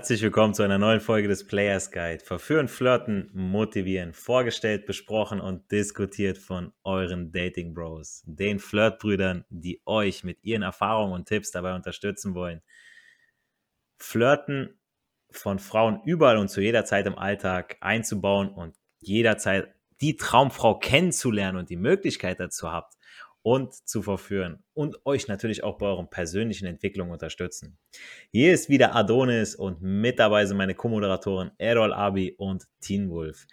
Herzlich willkommen zu einer neuen Folge des Players Guide. Verführen, flirten, motivieren. Vorgestellt, besprochen und diskutiert von euren Dating Bros, den Flirtbrüdern, die euch mit ihren Erfahrungen und Tipps dabei unterstützen wollen. Flirten von Frauen überall und zu jeder Zeit im Alltag einzubauen und jederzeit die Traumfrau kennenzulernen und die Möglichkeit dazu habt und zu verführen und euch natürlich auch bei euren persönlichen Entwicklungen unterstützen. Hier ist wieder Adonis und mit dabei sind meine Co-Moderatoren Errol Abi und Teen Wolf.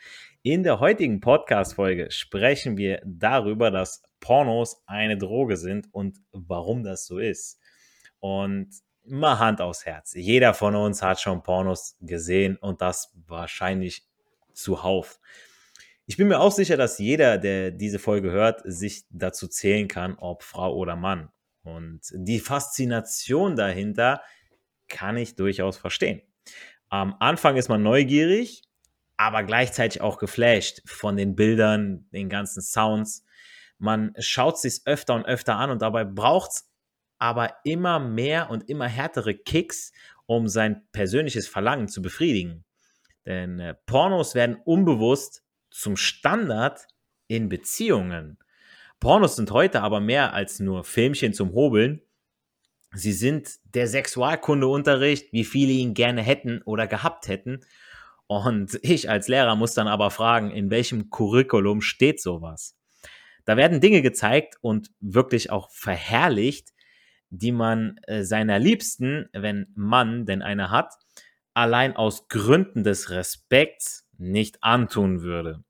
In der heutigen Podcast-Folge sprechen wir darüber, dass Pornos eine Droge sind und warum das so ist. Und mal Hand aufs Herz. Jeder von uns hat schon Pornos gesehen und das wahrscheinlich zuhauf. Ich bin mir auch sicher, dass jeder, der diese Folge hört, sich dazu zählen kann, ob Frau oder Mann. Und die Faszination dahinter kann ich durchaus verstehen. Am Anfang ist man neugierig, aber gleichzeitig auch geflasht von den Bildern, den ganzen Sounds. Man schaut sich öfter und öfter an und dabei braucht es aber immer mehr und immer härtere Kicks, um sein persönliches Verlangen zu befriedigen. Denn äh, Pornos werden unbewusst zum Standard in Beziehungen. Pornos sind heute aber mehr als nur Filmchen zum Hobeln. Sie sind der Sexualkundeunterricht, wie viele ihn gerne hätten oder gehabt hätten. Und ich als Lehrer muss dann aber fragen, in welchem Curriculum steht sowas? Da werden Dinge gezeigt und wirklich auch verherrlicht, die man äh, seiner Liebsten, wenn Mann denn eine hat, allein aus Gründen des Respekts nicht antun würde.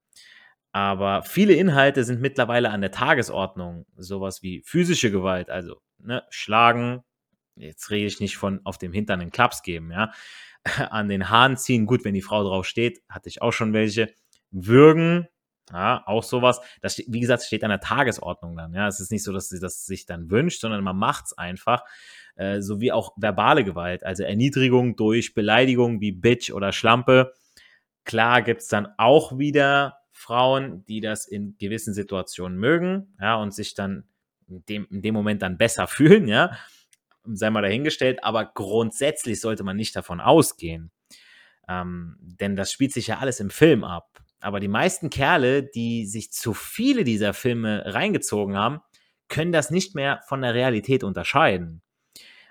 Aber viele Inhalte sind mittlerweile an der Tagesordnung. Sowas wie physische Gewalt, also ne, Schlagen, jetzt rede ich nicht von auf dem Hintern den Klaps geben, ja. An den Haaren ziehen, gut, wenn die Frau drauf steht, hatte ich auch schon welche. Würgen, ja, auch sowas. Das, wie gesagt, steht an der Tagesordnung dann. Ja, es ist nicht so, dass sie das sich dann wünscht, sondern man macht es einfach. Äh, sowie auch verbale Gewalt, also Erniedrigung durch Beleidigung wie Bitch oder Schlampe. Klar gibt es dann auch wieder Frauen, die das in gewissen Situationen mögen, ja, und sich dann in dem, in dem Moment dann besser fühlen, ja, sei mal dahingestellt, aber grundsätzlich sollte man nicht davon ausgehen. Ähm, denn das spielt sich ja alles im Film ab. Aber die meisten Kerle, die sich zu viele dieser Filme reingezogen haben, können das nicht mehr von der Realität unterscheiden.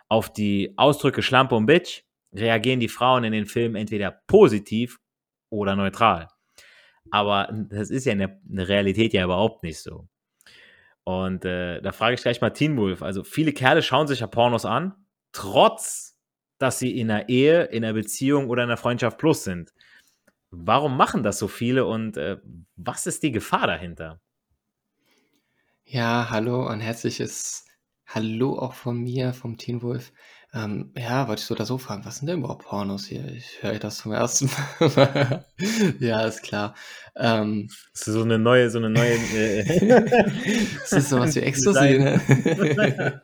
Auf die Ausdrücke Schlampe und Bitch reagieren die Frauen in den Filmen entweder positiv oder neutral. Aber das ist ja in der, Realität ja überhaupt nicht so. Und äh, da frage ich gleich mal Teen Wolf. Also viele Kerle schauen sich ja Pornos an, trotz dass sie in einer Ehe, in einer Beziehung oder in einer Freundschaft plus sind. Warum machen das so viele und äh, was ist die Gefahr dahinter? Ja, hallo und herzliches Hallo auch von mir, vom Teen Wolf. Ähm, ja, wollte ich so oder so fragen, was sind denn überhaupt Pornos hier? Ich höre das zum ersten Mal. Ja, ist klar. Ähm, Das ist so eine neue, so eine neue. Äh, das ist sowas wie Ecstasy, ne?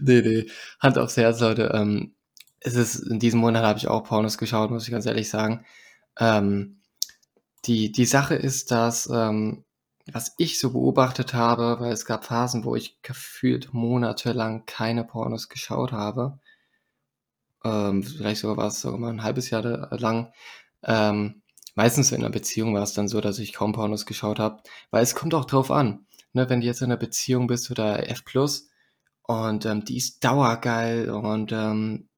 Nee, nee. Hand aufs Herz, Leute. Ähm, es ist, in diesem Monat habe ich auch Pornos geschaut, muss ich ganz ehrlich sagen. Ähm, die, die Sache ist, dass ähm, was ich so beobachtet habe, weil es gab Phasen, wo ich gefühlt monatelang keine Pornos geschaut habe. Ähm, vielleicht sogar war es sogar mal ein halbes Jahr lang. Ähm, meistens in einer Beziehung war es dann so, dass ich kaum Pornos geschaut habe, weil es kommt auch drauf an. Ne, wenn du jetzt in einer Beziehung bist oder F+, und ähm, die ist dauergeil und ähm,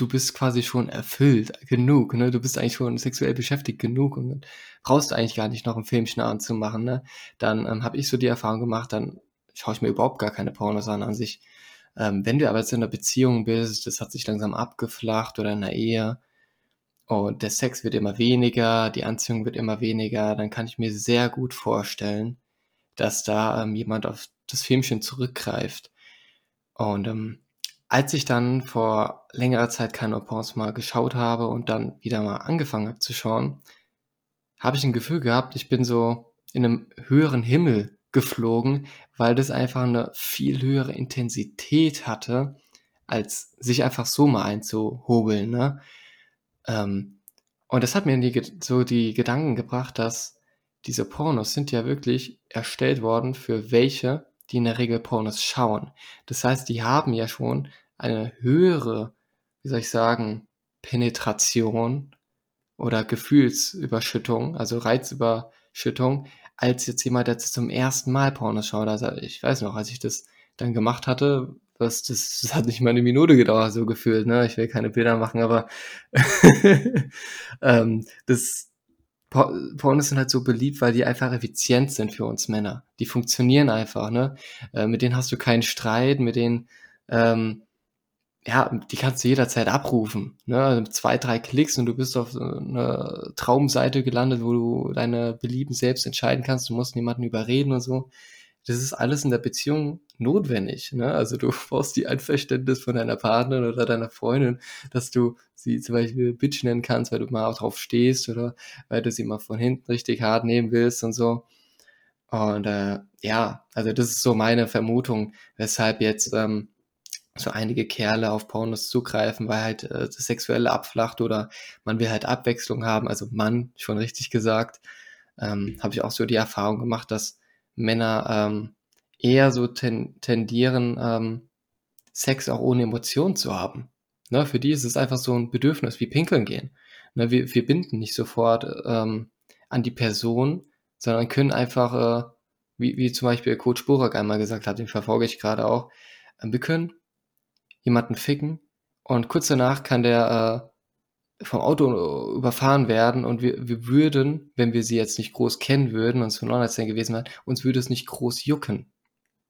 du bist quasi schon erfüllt genug, ne? Du bist eigentlich schon sexuell beschäftigt genug und brauchst eigentlich gar nicht noch ein Filmchen anzumachen, ne? Dann ähm, habe ich so die Erfahrung gemacht, dann schaue ich mir überhaupt gar keine Pornos an an sich. Ähm, wenn du aber jetzt in einer Beziehung bist, das hat sich langsam abgeflacht oder in einer Ehe und der Sex wird immer weniger, die Anziehung wird immer weniger, dann kann ich mir sehr gut vorstellen, dass da ähm, jemand auf das Filmchen zurückgreift. Und ähm, als ich dann vor längerer Zeit keine Pornos mal geschaut habe und dann wieder mal angefangen habe zu schauen, habe ich ein Gefühl gehabt, ich bin so in einem höheren Himmel geflogen, weil das einfach eine viel höhere Intensität hatte, als sich einfach so mal einzuhobeln. Ne? Ähm, und das hat mir die, so die Gedanken gebracht, dass diese Pornos sind ja wirklich erstellt worden für welche, die in der Regel Pornos schauen. Das heißt, die haben ja schon eine höhere, wie soll ich sagen, Penetration oder Gefühlsüberschüttung, also Reizüberschüttung, als jetzt jemand, der zum ersten Mal Pornos schaut. Also ich weiß noch, als ich das dann gemacht hatte, das, das, das hat nicht mal eine Minute gedauert, so gefühlt. Ne? Ich will keine Bilder machen, aber ähm, das Pornos sind halt so beliebt, weil die einfach effizient sind für uns Männer. Die funktionieren einfach, ne? Äh, mit denen hast du keinen Streit, mit denen ähm, ja, die kannst du jederzeit abrufen. Ne? Also zwei, drei Klicks und du bist auf einer Traumseite gelandet, wo du deine Belieben selbst entscheiden kannst. Du musst niemanden überreden und so. Das ist alles in der Beziehung notwendig. Ne? Also du brauchst die Einverständnis von deiner Partnerin oder deiner Freundin, dass du sie zum Beispiel Bitch nennen kannst, weil du mal drauf stehst oder weil du sie mal von hinten richtig hart nehmen willst und so. Und äh, ja, also das ist so meine Vermutung, weshalb jetzt ähm, so einige Kerle auf Pornos zugreifen, weil halt äh, das Sexuelle abflacht oder man will halt Abwechslung haben, also Mann, schon richtig gesagt, ähm, habe ich auch so die Erfahrung gemacht, dass Männer ähm, eher so ten tendieren, ähm, Sex auch ohne Emotionen zu haben. Ne, für die ist es einfach so ein Bedürfnis wie Pinkeln gehen. Ne, wir, wir binden nicht sofort ähm, an die Person, sondern können einfach, äh, wie, wie zum Beispiel Coach Burak einmal gesagt hat, den verfolge ich gerade auch, äh, wir können jemanden ficken und kurz danach kann der äh, vom Auto überfahren werden und wir, wir würden, wenn wir sie jetzt nicht groß kennen würden und es von Online gewesen wäre, uns würde es nicht groß jucken.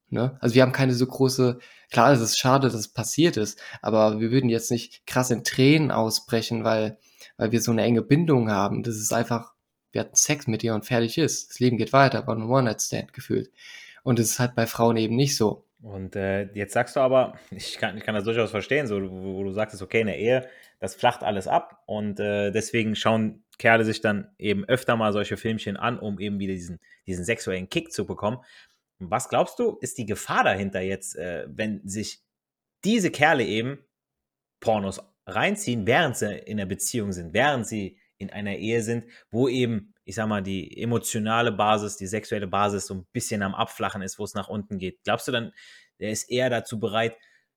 Ne? Also wir haben keine so große, klar, es ist schade, dass es passiert ist, aber wir würden jetzt nicht krass in Tränen ausbrechen, weil, weil wir so eine enge Bindung haben. Das ist einfach, wir hatten Sex mit ihr und fertig ist. Das Leben geht weiter, aber ein One-Night-Stand gefühlt. Und es ist halt bei Frauen eben nicht so. Und äh, jetzt sagst du aber, ich kann, ich kann das durchaus verstehen, so, wo, wo du sagst, okay, in der Ehe, das flacht alles ab und äh, deswegen schauen Kerle sich dann eben öfter mal solche Filmchen an, um eben wieder diesen, diesen sexuellen Kick zu bekommen. Was glaubst du, ist die Gefahr dahinter jetzt, äh, wenn sich diese Kerle eben Pornos reinziehen, während sie in der Beziehung sind, während sie in einer Ehe sind, wo eben, ich sag mal, die emotionale Basis, die sexuelle Basis so ein bisschen am Abflachen ist, wo es nach unten geht. Glaubst du dann, der ist eher dazu bereit,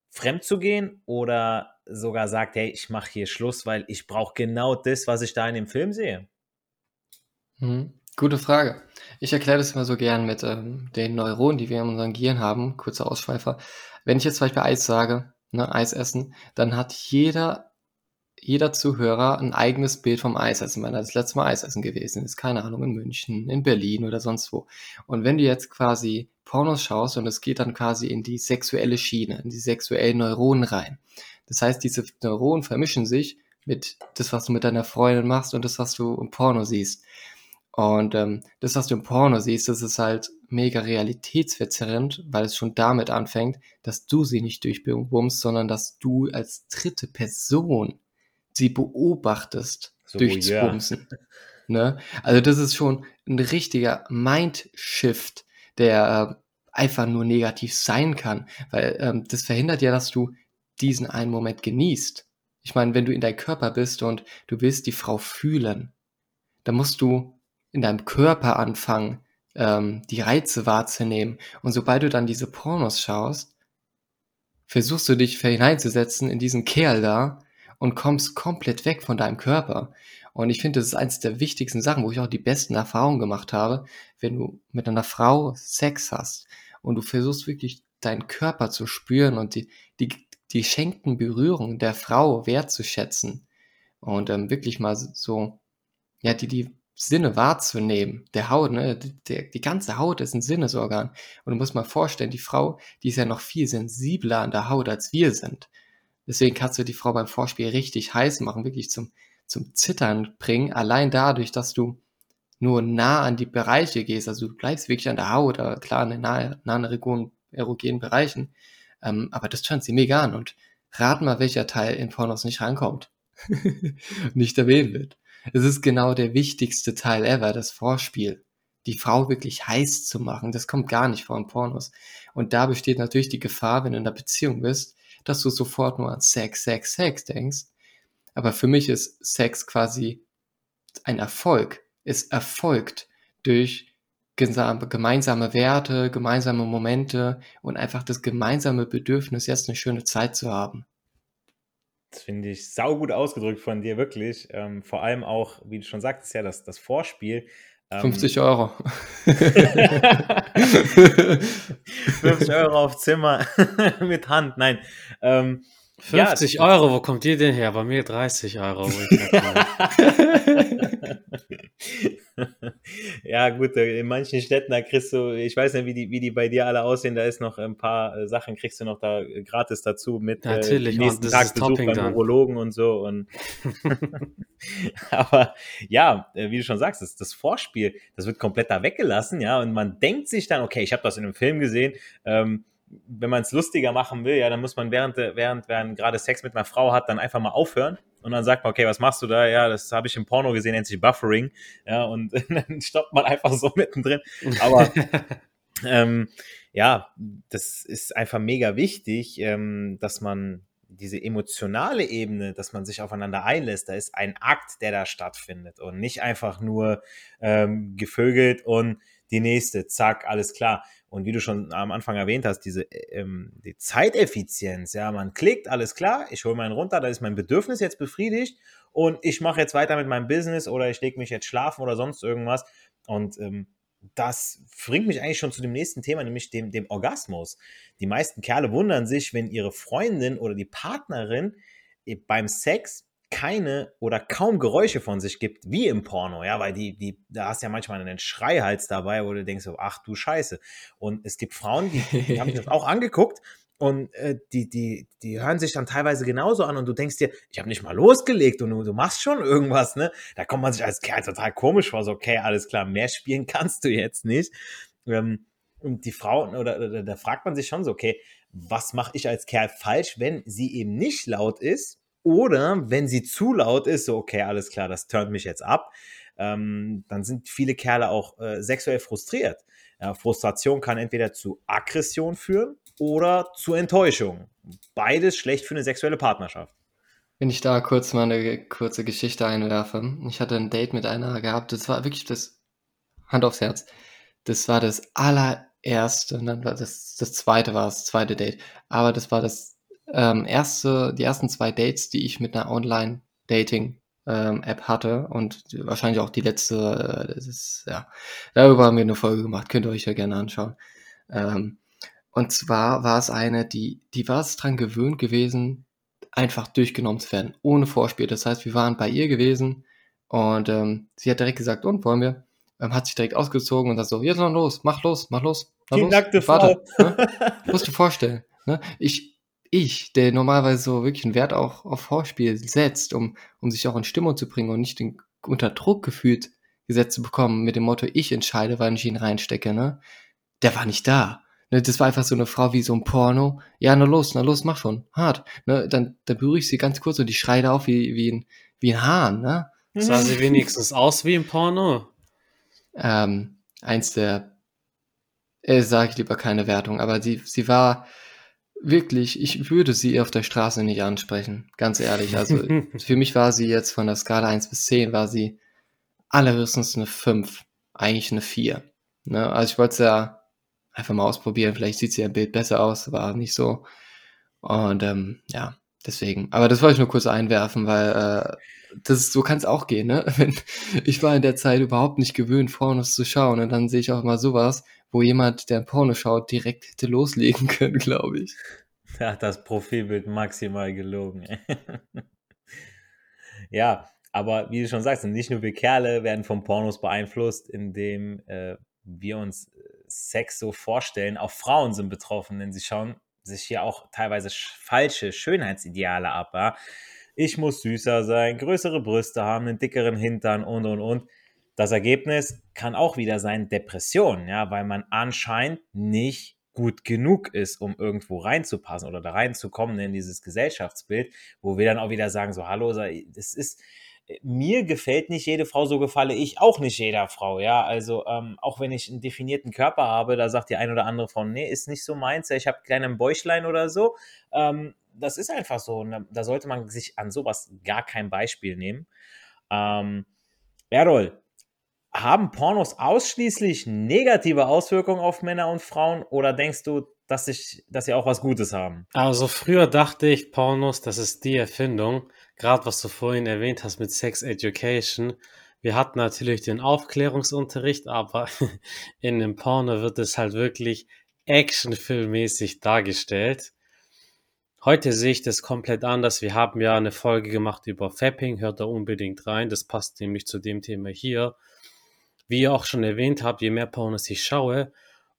fremd zu gehen oder sogar sagt, hey, ich mache hier Schluss, weil ich brauche genau das, was ich da in dem Film sehe? Mhm. Gute Frage. Ich erkläre das immer so gern mit ähm, den Neuronen, die wir in unserem Gehirn haben. Kurzer Ausschweifer. Wenn ich jetzt zum Beispiel Eis sage, ne, Eis essen, dann hat jeder jeder Zuhörer ein eigenes Bild vom Eisessen, wenn er das letzte Mal Eisessen gewesen ist. Keine Ahnung, in München, in Berlin oder sonst wo. Und wenn du jetzt quasi Pornos schaust und es geht dann quasi in die sexuelle Schiene, in die sexuellen Neuronen rein. Das heißt, diese Neuronen vermischen sich mit das, was du mit deiner Freundin machst und das, was du im Porno siehst. Und ähm, das, was du im Porno siehst, das ist halt mega realitätsverzerrend, weil es schon damit anfängt, dass du sie nicht durchbummst, sondern dass du als dritte Person sie beobachtest so, durchs ja. Bumsen. Ne? Also das ist schon ein richtiger Mindshift, der äh, einfach nur negativ sein kann, weil ähm, das verhindert ja, dass du diesen einen Moment genießt. Ich meine, wenn du in deinem Körper bist und du willst die Frau fühlen, dann musst du in deinem Körper anfangen, ähm, die Reize wahrzunehmen. Und sobald du dann diese Pornos schaust, versuchst du dich hineinzusetzen in diesen Kerl da und kommst komplett weg von deinem Körper. Und ich finde, das ist eines der wichtigsten Sachen, wo ich auch die besten Erfahrungen gemacht habe, wenn du mit einer Frau Sex hast und du versuchst wirklich deinen Körper zu spüren und die, die, die schenkten Berührungen der Frau wertzuschätzen und ähm, wirklich mal so, ja, die, die Sinne wahrzunehmen. Der Haut, ne, die, die ganze Haut ist ein Sinnesorgan. Und du musst mal vorstellen, die Frau, die ist ja noch viel sensibler an der Haut, als wir sind. Deswegen kannst du die Frau beim Vorspiel richtig heiß machen, wirklich zum, zum Zittern bringen, allein dadurch, dass du nur nah an die Bereiche gehst, also du bleibst wirklich an der Haut, oder klar, in den nahen, nahen erogenen Bereichen, ähm, aber das schaut sie mega an und rat mal, welcher Teil in Pornos nicht reinkommt, nicht erwähnt wird. Es ist genau der wichtigste Teil ever, das Vorspiel. Die Frau wirklich heiß zu machen, das kommt gar nicht vor in Pornos. Und da besteht natürlich die Gefahr, wenn du in einer Beziehung bist, dass du sofort nur an Sex, Sex, Sex denkst. Aber für mich ist Sex quasi ein Erfolg. Es erfolgt durch gemeinsame Werte, gemeinsame Momente und einfach das gemeinsame Bedürfnis, jetzt eine schöne Zeit zu haben. Das finde ich saugut ausgedrückt von dir, wirklich. Ähm, vor allem auch, wie du schon sagtest, ja, das, das Vorspiel. 50 ähm, Euro. 50 Euro auf Zimmer mit Hand, nein. Ähm, 50 ja, Euro, wo kommt ihr denn her? Bei mir 30 Euro. ja, gut, äh, in manchen Städten, da kriegst du, ich weiß nicht, wie die, wie die bei dir alle aussehen, da ist noch ein paar äh, Sachen, kriegst du noch da äh, gratis dazu mit Natürlich, äh, nächsten Tag Besuch beim dann. Urologen und so. Und Aber ja, wie du schon sagst, das, das Vorspiel, das wird komplett da weggelassen, ja, und man denkt sich dann, okay, ich habe das in einem Film gesehen, ähm, wenn man es lustiger machen will, ja, dann muss man während, während, während gerade Sex mit einer Frau hat, dann einfach mal aufhören und dann sagt man, okay, was machst du da? Ja, das habe ich im Porno gesehen, nennt sich Buffering. Ja, und dann stoppt man einfach so mittendrin. Aber ähm, ja, das ist einfach mega wichtig, ähm, dass man diese emotionale Ebene, dass man sich aufeinander einlässt, da ist ein Akt, der da stattfindet und nicht einfach nur ähm, gevögelt und die nächste, zack, alles klar. Und wie du schon am Anfang erwähnt hast, diese ähm, die Zeiteffizienz, ja, man klickt, alles klar, ich hole meinen runter, da ist mein Bedürfnis jetzt befriedigt und ich mache jetzt weiter mit meinem Business oder ich lege mich jetzt schlafen oder sonst irgendwas. Und ähm, das bringt mich eigentlich schon zu dem nächsten Thema, nämlich dem, dem Orgasmus. Die meisten Kerle wundern sich, wenn ihre Freundin oder die Partnerin äh, beim Sex keine oder kaum Geräusche von sich gibt, wie im Porno, ja, weil die, die, da hast du ja manchmal einen Schreihals dabei, wo du denkst so, ach du Scheiße. Und es gibt Frauen, die, die haben das auch angeguckt und äh, die, die, die hören sich dann teilweise genauso an und du denkst dir, ich habe nicht mal losgelegt und du, du machst schon irgendwas, ne? Da kommt man sich als Kerl total komisch vor, so, okay, alles klar, mehr spielen kannst du jetzt nicht. Ähm, und die Frauen, oder, oder da fragt man sich schon so, okay, was mache ich als Kerl falsch, wenn sie eben nicht laut ist oder wenn sie zu laut ist, so, okay, alles klar, das turnt mich jetzt ab, ähm, dann sind viele Kerle auch äh, sexuell frustriert. Ja, Frustration kann entweder zu Aggression führen oder zu Enttäuschung. Beides schlecht für eine sexuelle Partnerschaft. Wenn ich da kurz mal eine kurze Geschichte einwerfe. Ich hatte ein Date mit einer gehabt, das war wirklich das, Hand aufs Herz, das war das allererste, das, das zweite war das zweite Date, aber das war das ähm, erste, die ersten zwei Dates, die ich mit einer Online-Dating ähm, App hatte und wahrscheinlich auch die letzte, äh, das ist, ja, darüber haben wir eine Folge gemacht, könnt ihr euch ja gerne anschauen. Ähm, und zwar war es eine, die, die war es dran gewöhnt gewesen, einfach durchgenommen zu werden, ohne Vorspiel. Das heißt, wir waren bei ihr gewesen und ähm, sie hat direkt gesagt, und wollen wir? Ähm, hat sich direkt ausgezogen und sagt so, jetzt noch los, mach los, mach los. Mach die los, nackte Frau. Ne? Musst du vorstellen. Ne? Ich, ich, der normalerweise so wirklich einen Wert auch auf Vorspiel setzt, um, um sich auch in Stimmung zu bringen und nicht den, unter Druck gefühlt gesetzt zu bekommen mit dem Motto, ich entscheide, wann ich ihn reinstecke, ne? Der war nicht da. Ne, das war einfach so eine Frau wie so ein Porno. Ja, na los, na los, mach schon. Hart. Ne, dann, dann berühre ich sie ganz kurz und die schreit auf wie, wie, ein, wie ein Hahn, ne? Sah sie wenigstens aus wie ein Porno? Ähm, eins der, äh, sage ich lieber keine Wertung, aber sie, sie war, wirklich, ich würde sie auf der Straße nicht ansprechen, ganz ehrlich. Also für mich war sie jetzt von der Skala 1 bis 10, war sie allerhöchstens eine 5, eigentlich eine 4. Ne? Also ich wollte es ja einfach mal ausprobieren, vielleicht sieht sie ja im Bild besser aus, war nicht so. Und ähm, ja, deswegen. Aber das wollte ich nur kurz einwerfen, weil äh, das so kann es auch gehen, ne? Ich war in der Zeit überhaupt nicht gewöhnt, Pornos zu schauen und dann sehe ich auch mal sowas wo jemand, der ein Porno schaut, direkt hätte loslegen können, glaube ich. Ja, das Profilbild maximal gelogen. ja, aber wie du schon sagst, nicht nur wir Kerle werden vom Pornos beeinflusst, indem äh, wir uns äh, Sex so vorstellen. Auch Frauen sind betroffen, denn sie schauen sich hier auch teilweise falsche Schönheitsideale ab. Ja? Ich muss süßer sein, größere Brüste haben, einen dickeren Hintern und und und. Das Ergebnis kann auch wieder sein Depression, ja, weil man anscheinend nicht gut genug ist, um irgendwo reinzupassen oder da reinzukommen in dieses Gesellschaftsbild, wo wir dann auch wieder sagen, so, hallo, das ist, mir gefällt nicht jede Frau, so gefalle ich auch nicht jeder Frau, ja, also ähm, auch wenn ich einen definierten Körper habe, da sagt die ein oder andere Frau, nee, ist nicht so meins, ich habe kleinen Bäuchlein oder so, ähm, das ist einfach so, und da sollte man sich an sowas gar kein Beispiel nehmen. Ähm, Errol, haben Pornos ausschließlich negative Auswirkungen auf Männer und Frauen oder denkst du, dass, ich, dass sie auch was Gutes haben. Also früher dachte ich, Pornos, das ist die Erfindung. Gerade was du vorhin erwähnt hast mit Sex Education. Wir hatten natürlich den Aufklärungsunterricht, aber in dem Porno wird es halt wirklich actionfilmmäßig dargestellt. Heute sehe ich das komplett anders. Wir haben ja eine Folge gemacht über Fapping, hört da unbedingt rein. Das passt nämlich zu dem Thema hier. Wie ihr auch schon erwähnt habt, je mehr Pornos ich schaue,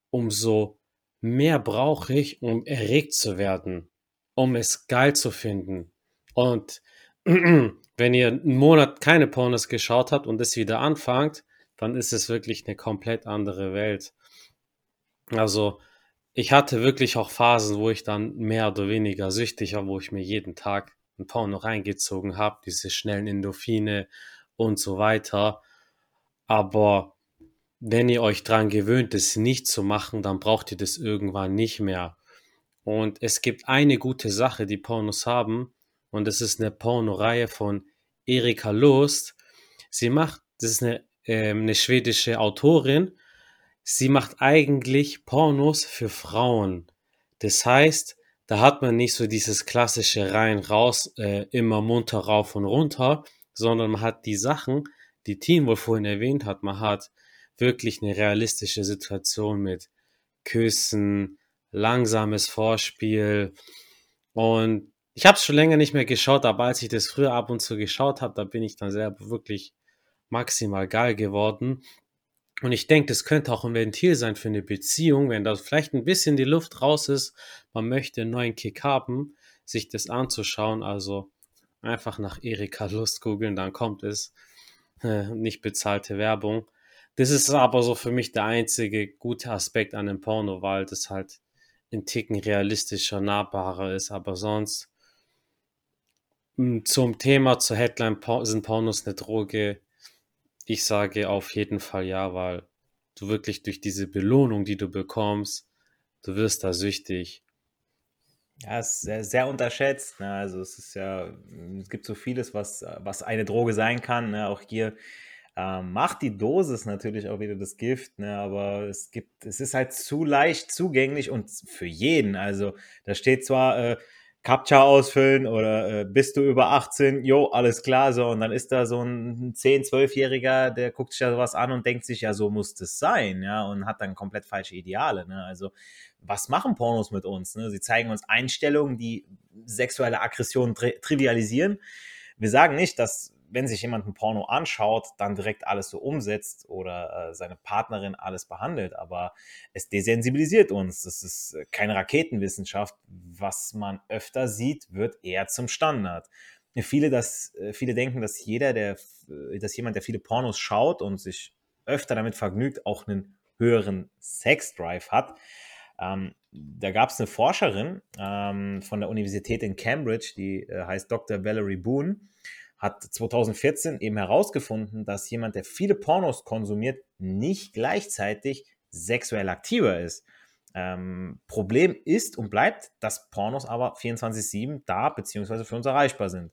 umso mehr brauche ich, um erregt zu werden, um es geil zu finden. Und wenn ihr einen Monat keine Pornos geschaut habt und es wieder anfangt, dann ist es wirklich eine komplett andere Welt. Also ich hatte wirklich auch Phasen, wo ich dann mehr oder weniger süchtig war, wo ich mir jeden Tag ein Porno reingezogen habe, diese schnellen Endorphine und so weiter. Aber wenn ihr euch dran gewöhnt, es nicht zu machen, dann braucht ihr das irgendwann nicht mehr. Und es gibt eine gute Sache, die Pornos haben, und das ist eine Pornoreihe von Erika Lust. Sie macht, das ist eine, äh, eine schwedische Autorin sie macht eigentlich Pornos für Frauen. Das heißt, da hat man nicht so dieses klassische rein raus, äh, immer munter rauf und runter, sondern man hat die Sachen, die Teen wohl vorhin erwähnt hat, man hat wirklich eine realistische Situation mit Küssen, langsames Vorspiel und ich habe es schon länger nicht mehr geschaut, aber als ich das früher ab und zu geschaut habe, da bin ich dann selber wirklich maximal geil geworden. Und ich denke, das könnte auch ein Ventil sein für eine Beziehung, wenn da vielleicht ein bisschen die Luft raus ist, man möchte einen neuen Kick haben, sich das anzuschauen. Also einfach nach Erika Lust googeln, dann kommt es. Nicht bezahlte Werbung. Das ist aber so für mich der einzige gute Aspekt an dem Porno, weil das halt ein Ticken realistischer, nahbarer ist. Aber sonst hm, zum Thema zur Headline sind Pornos eine Droge ich sage auf jeden Fall ja, weil du wirklich durch diese Belohnung, die du bekommst, du wirst da süchtig. Ja, es ist sehr, sehr unterschätzt. Ne? Also es ist ja, es gibt so vieles, was, was eine Droge sein kann. Ne? Auch hier ähm, macht die Dosis natürlich auch wieder das Gift, ne? aber es gibt, es ist halt zu leicht zugänglich und für jeden. Also da steht zwar äh, CAPTCHA ausfüllen oder äh, bist du über 18? Jo, alles klar, so. Und dann ist da so ein 10-, 12-Jähriger, der guckt sich da sowas an und denkt sich, ja, so muss das sein, ja, und hat dann komplett falsche Ideale, ne? Also, was machen Pornos mit uns? Ne? Sie zeigen uns Einstellungen, die sexuelle Aggression tri trivialisieren. Wir sagen nicht, dass wenn sich jemand ein Porno anschaut, dann direkt alles so umsetzt oder äh, seine Partnerin alles behandelt. Aber es desensibilisiert uns. Das ist äh, keine Raketenwissenschaft. Was man öfter sieht, wird eher zum Standard. Viele, das, äh, viele denken, dass jeder, der, äh, dass jemand, der viele Pornos schaut und sich öfter damit vergnügt, auch einen höheren Sexdrive hat. Ähm, da gab es eine Forscherin ähm, von der Universität in Cambridge, die äh, heißt Dr. Valerie Boone hat 2014 eben herausgefunden, dass jemand, der viele Pornos konsumiert, nicht gleichzeitig sexuell aktiver ist. Ähm, Problem ist und bleibt, dass Pornos aber 24-7 da bzw. für uns erreichbar sind.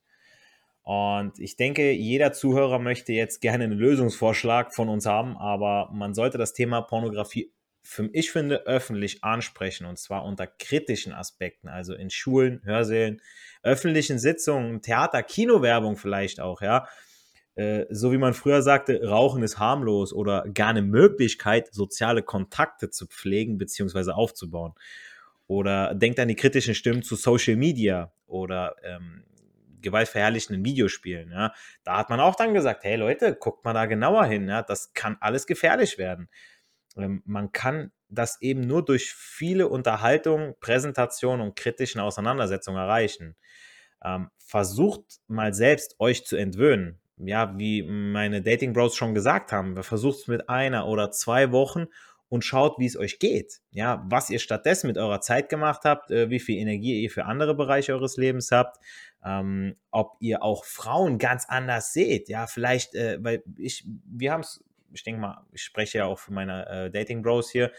Und ich denke, jeder Zuhörer möchte jetzt gerne einen Lösungsvorschlag von uns haben, aber man sollte das Thema Pornografie für, ich finde, öffentlich ansprechen und zwar unter kritischen Aspekten, also in Schulen, Hörsälen, öffentlichen Sitzungen, Theater, Kinowerbung vielleicht auch, ja. Äh, so wie man früher sagte, Rauchen ist harmlos oder gar eine Möglichkeit, soziale Kontakte zu pflegen bzw. aufzubauen. Oder denkt an die kritischen Stimmen zu Social Media oder ähm, gewaltverherrlichenden Videospielen. Ja. Da hat man auch dann gesagt, hey Leute, guckt mal da genauer hin, ja, das kann alles gefährlich werden. Ähm, man kann das eben nur durch viele Unterhaltungen, Präsentationen und kritischen Auseinandersetzungen erreichen. Ähm, versucht mal selbst euch zu entwöhnen. Ja, wie meine Dating Bros schon gesagt haben, versucht es mit einer oder zwei Wochen und schaut, wie es euch geht. Ja, was ihr stattdessen mit eurer Zeit gemacht habt, äh, wie viel Energie ihr für andere Bereiche eures Lebens habt, ähm, ob ihr auch Frauen ganz anders seht. Ja, vielleicht, äh, weil ich, wir haben es ich denke mal, ich spreche ja auch für meine äh, Dating Bros hier,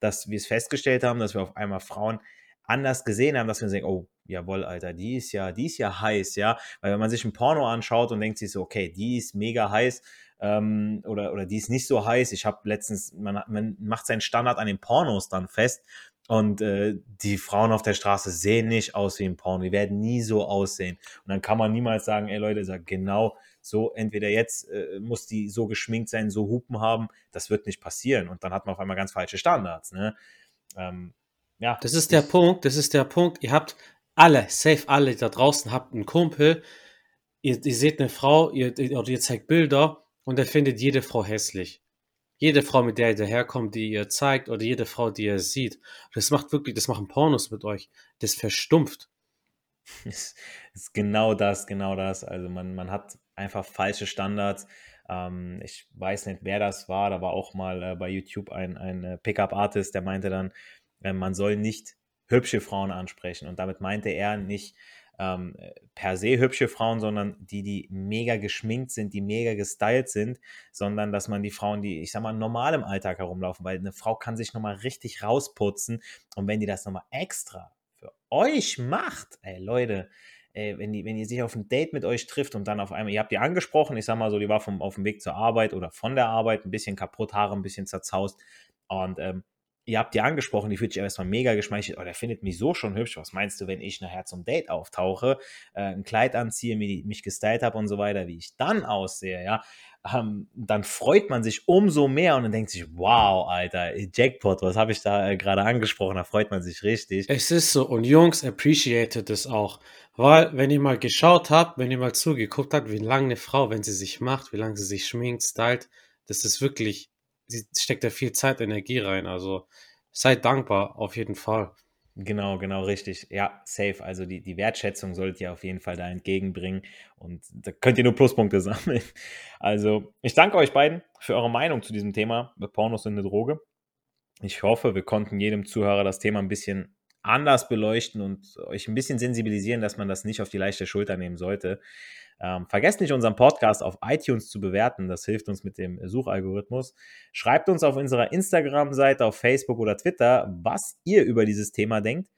dass wir es festgestellt haben, dass wir auf einmal Frauen anders gesehen haben, dass wir sagen, oh, jawohl, Alter, die ist ja, die ist ja heiß, ja. Weil wenn man sich ein Porno anschaut und denkt sich so, okay, die ist mega heiß ähm, oder, oder die ist nicht so heiß. Ich habe letztens, man, man macht seinen Standard an den Pornos dann fest Und äh, die Frauen auf der Straße sehen nicht aus wie im Porno, die werden nie so aussehen. Und dann kann man niemals sagen, ey Leute, sag genau so, entweder jetzt äh, muss die so geschminkt sein, so Hupen haben, das wird nicht passieren. Und dann hat man auf einmal ganz falsche Standards. Ne? Ähm, ja. Das ist der Punkt, das ist der Punkt. Ihr habt alle, safe alle da draußen, habt einen Kumpel, ihr, ihr seht eine Frau, ihr, oder ihr zeigt Bilder und er findet jede Frau hässlich. Jede Frau, mit der ihr daherkommt, die ihr zeigt, oder jede Frau, die ihr sieht. Das macht wirklich, das machen Pornos mit euch. Das verstumpft. ist, ist genau das, genau das. Also man, man hat einfach falsche Standards. Ähm, ich weiß nicht, wer das war. Da war auch mal äh, bei YouTube ein, ein äh, Pickup-Artist, der meinte dann, äh, man soll nicht hübsche Frauen ansprechen. Und damit meinte er nicht ähm, per se hübsche Frauen, sondern die, die mega geschminkt sind, die mega gestylt sind, sondern dass man die Frauen, die, ich sag mal, normal im Alltag herumlaufen, weil eine Frau kann sich nochmal richtig rausputzen und wenn die das nochmal extra für euch macht, ey Leute, ey, wenn, die, wenn die sich auf ein Date mit euch trifft und dann auf einmal, ihr habt die angesprochen, ich sag mal so, die war vom, auf dem Weg zur Arbeit oder von der Arbeit, ein bisschen kaputt, Haare ein bisschen zerzaust und ähm, ihr habt die angesprochen, die fühlt sich erstmal mega geschmeichelt, oh, der findet mich so schon hübsch. Was meinst du, wenn ich nachher zum Date auftauche, äh, ein Kleid anziehe, mich, mich gestylt habe und so weiter, wie ich dann aussehe, ja? Ähm, dann freut man sich umso mehr und dann denkt sich, wow, Alter, Jackpot, was habe ich da äh, gerade angesprochen? Da freut man sich richtig. Es ist so und Jungs appreciated es auch, weil wenn ihr mal geschaut habt, wenn ihr mal zugeguckt habt, wie lange eine Frau, wenn sie sich macht, wie lange sie sich schminkt, stylt, das ist wirklich sie steckt da viel Zeit, Energie rein. Also seid dankbar, auf jeden Fall. Genau, genau, richtig. Ja, safe. Also die, die Wertschätzung solltet ihr auf jeden Fall da entgegenbringen und da könnt ihr nur Pluspunkte sammeln. Also ich danke euch beiden für eure Meinung zu diesem Thema. Pornos sind eine Droge. Ich hoffe, wir konnten jedem Zuhörer das Thema ein bisschen anders beleuchten und euch ein bisschen sensibilisieren, dass man das nicht auf die leichte Schulter nehmen sollte. Ähm, vergesst nicht, unseren Podcast auf iTunes zu bewerten. Das hilft uns mit dem Suchalgorithmus. Schreibt uns auf unserer Instagram-Seite, auf Facebook oder Twitter, was ihr über dieses Thema denkt.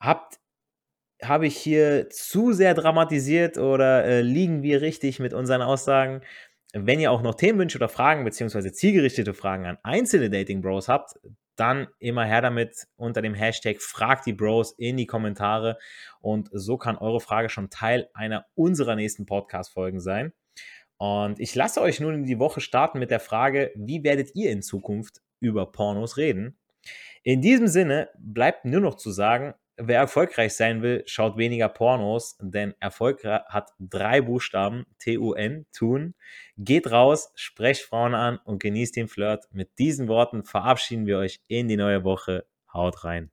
Habt habe ich hier zu sehr dramatisiert oder äh, liegen wir richtig mit unseren Aussagen? Wenn ihr auch noch Themenwünsche oder Fragen beziehungsweise zielgerichtete Fragen an einzelne Dating Bros habt, dann immer her damit unter dem Hashtag Frag die Bros in die Kommentare und so kann eure Frage schon Teil einer unserer nächsten Podcast-Folgen sein. Und ich lasse euch nun in die Woche starten mit der Frage, wie werdet ihr in Zukunft über Pornos reden? In diesem Sinne bleibt nur noch zu sagen, wer erfolgreich sein will, schaut weniger Pornos, denn Erfolg hat drei Buchstaben, T-U-N, tun. Geht raus, sprecht Frauen an und genießt den Flirt. Mit diesen Worten verabschieden wir euch in die neue Woche. Haut rein.